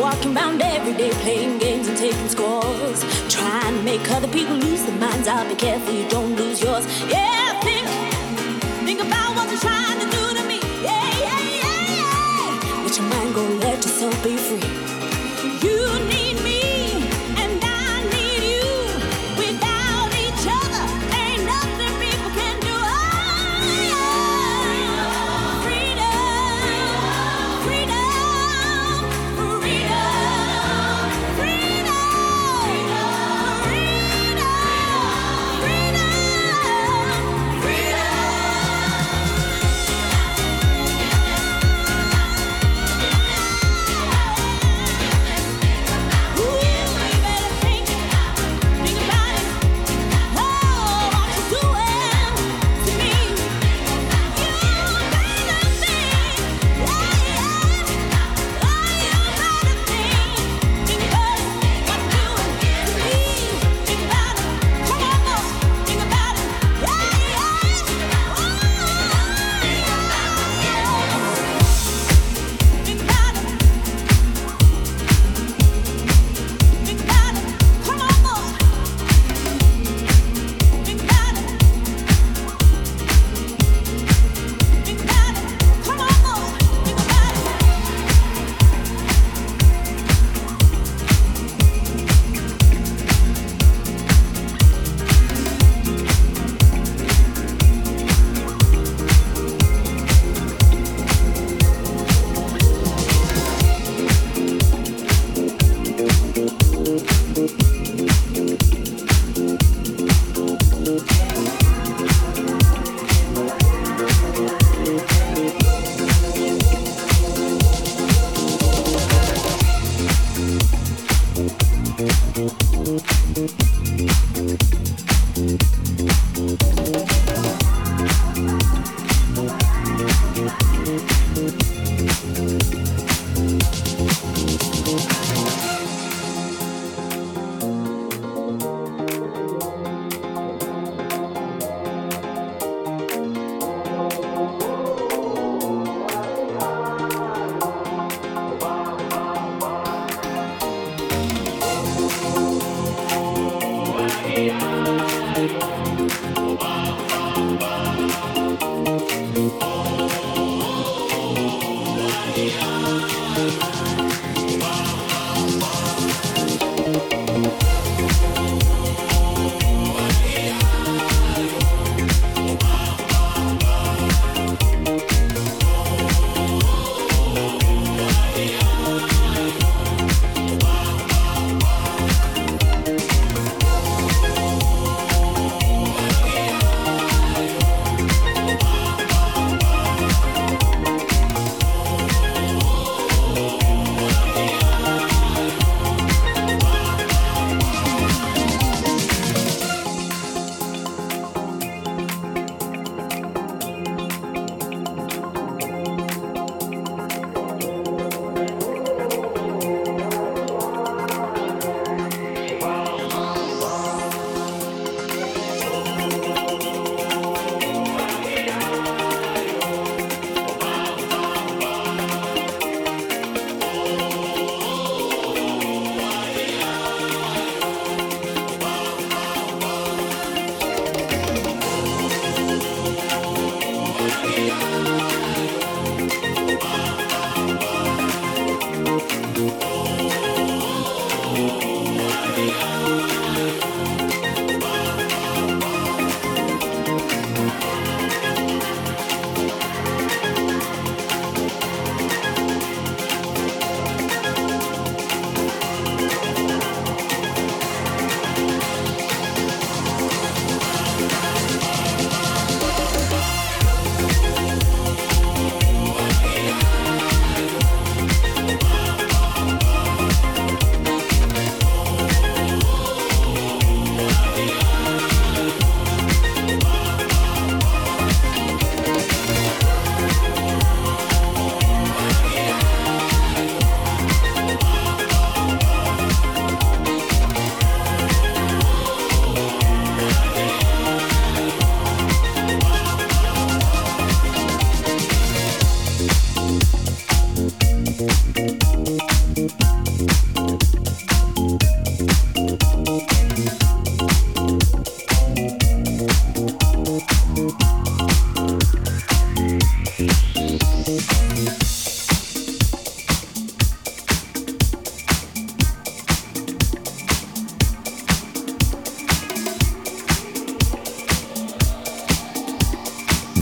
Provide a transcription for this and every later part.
Walking around every day playing games and taking scores. Trying to make other people lose their minds. I'll be careful you don't lose yours. Yeah, think, think about what you're trying to do to me. Yeah, yeah, yeah, yeah. Let your mind go, let yourself be free.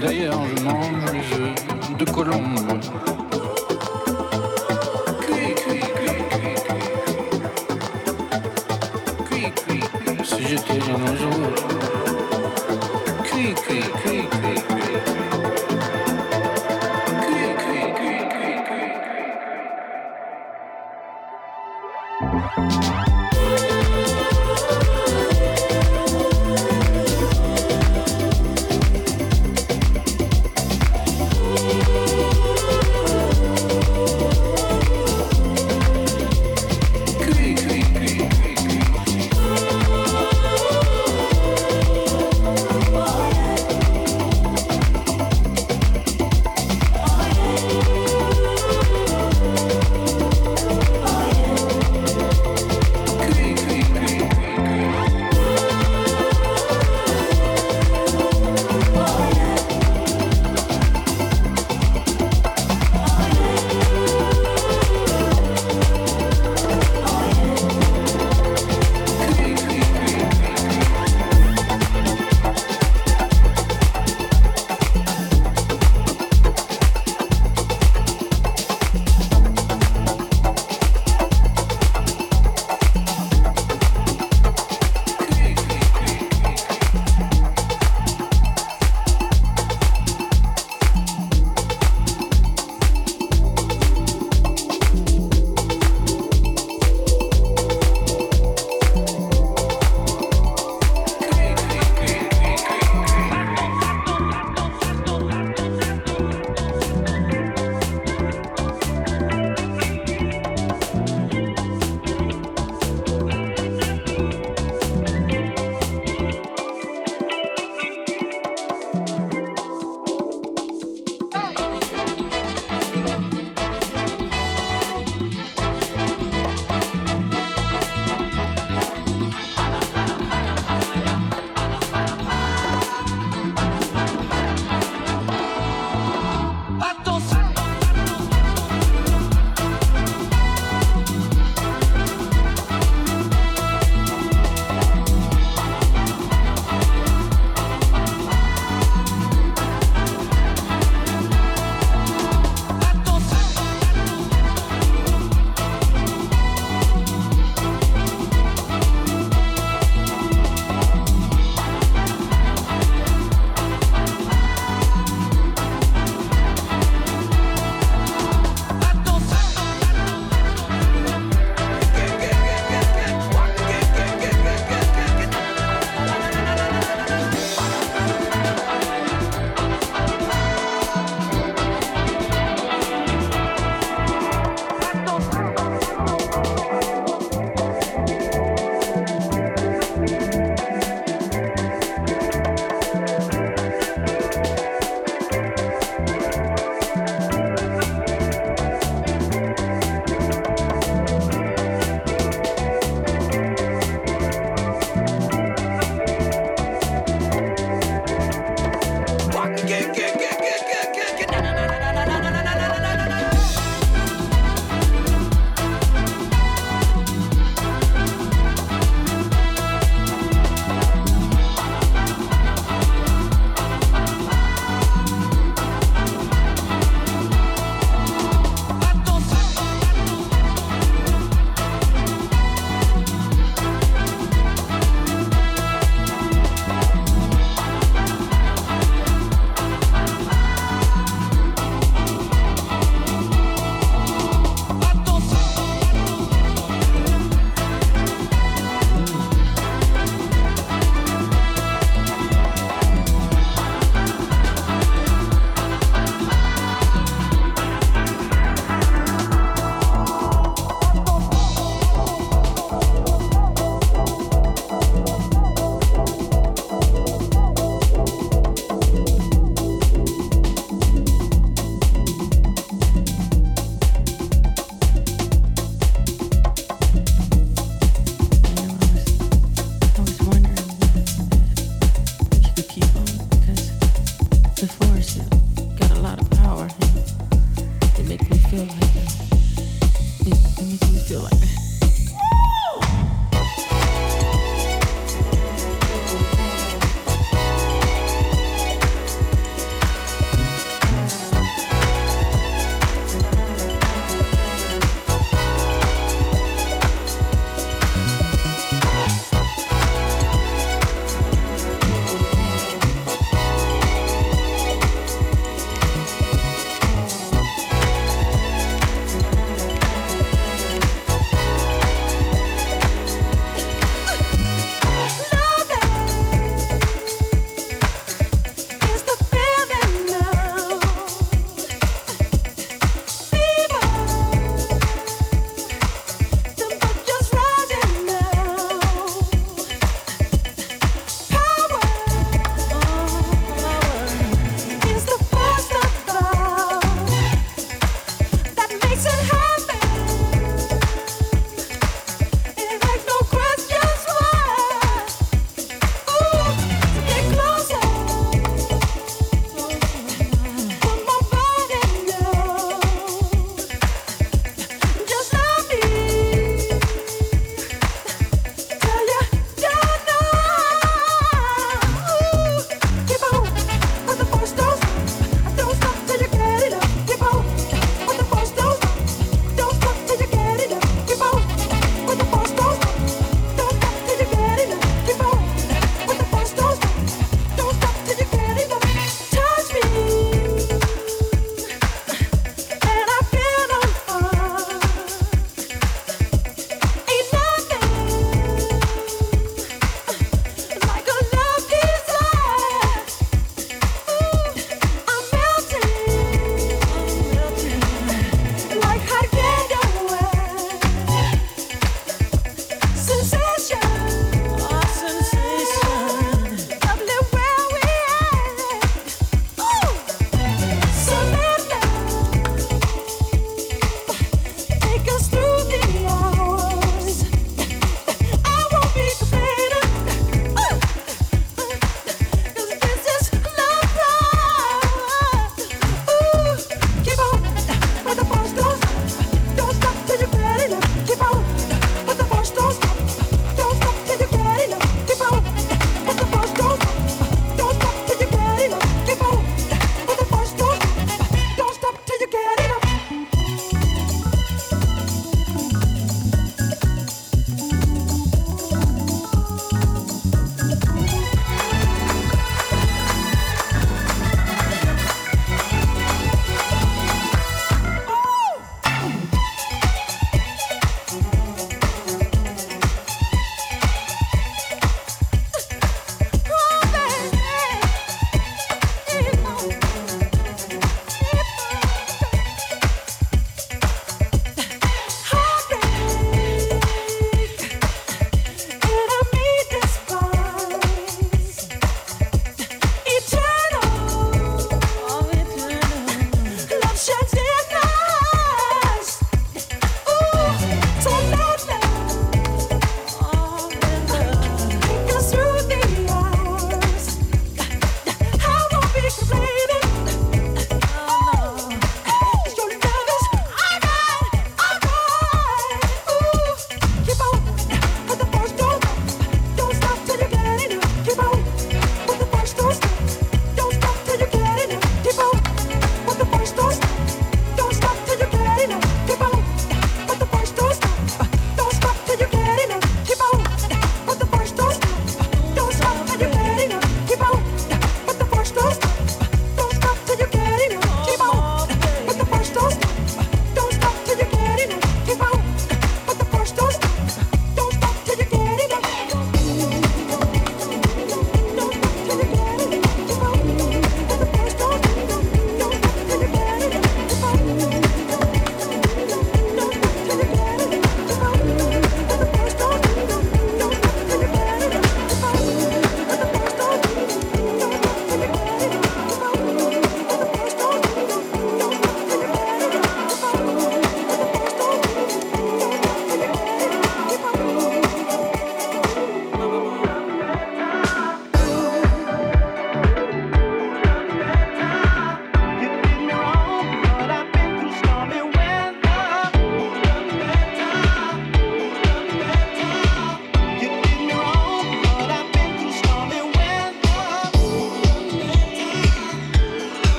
D'ailleurs, je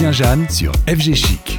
Fabien Jeanne sur FG Chic.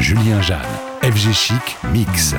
Julien Jeanne, FG Chic Mix.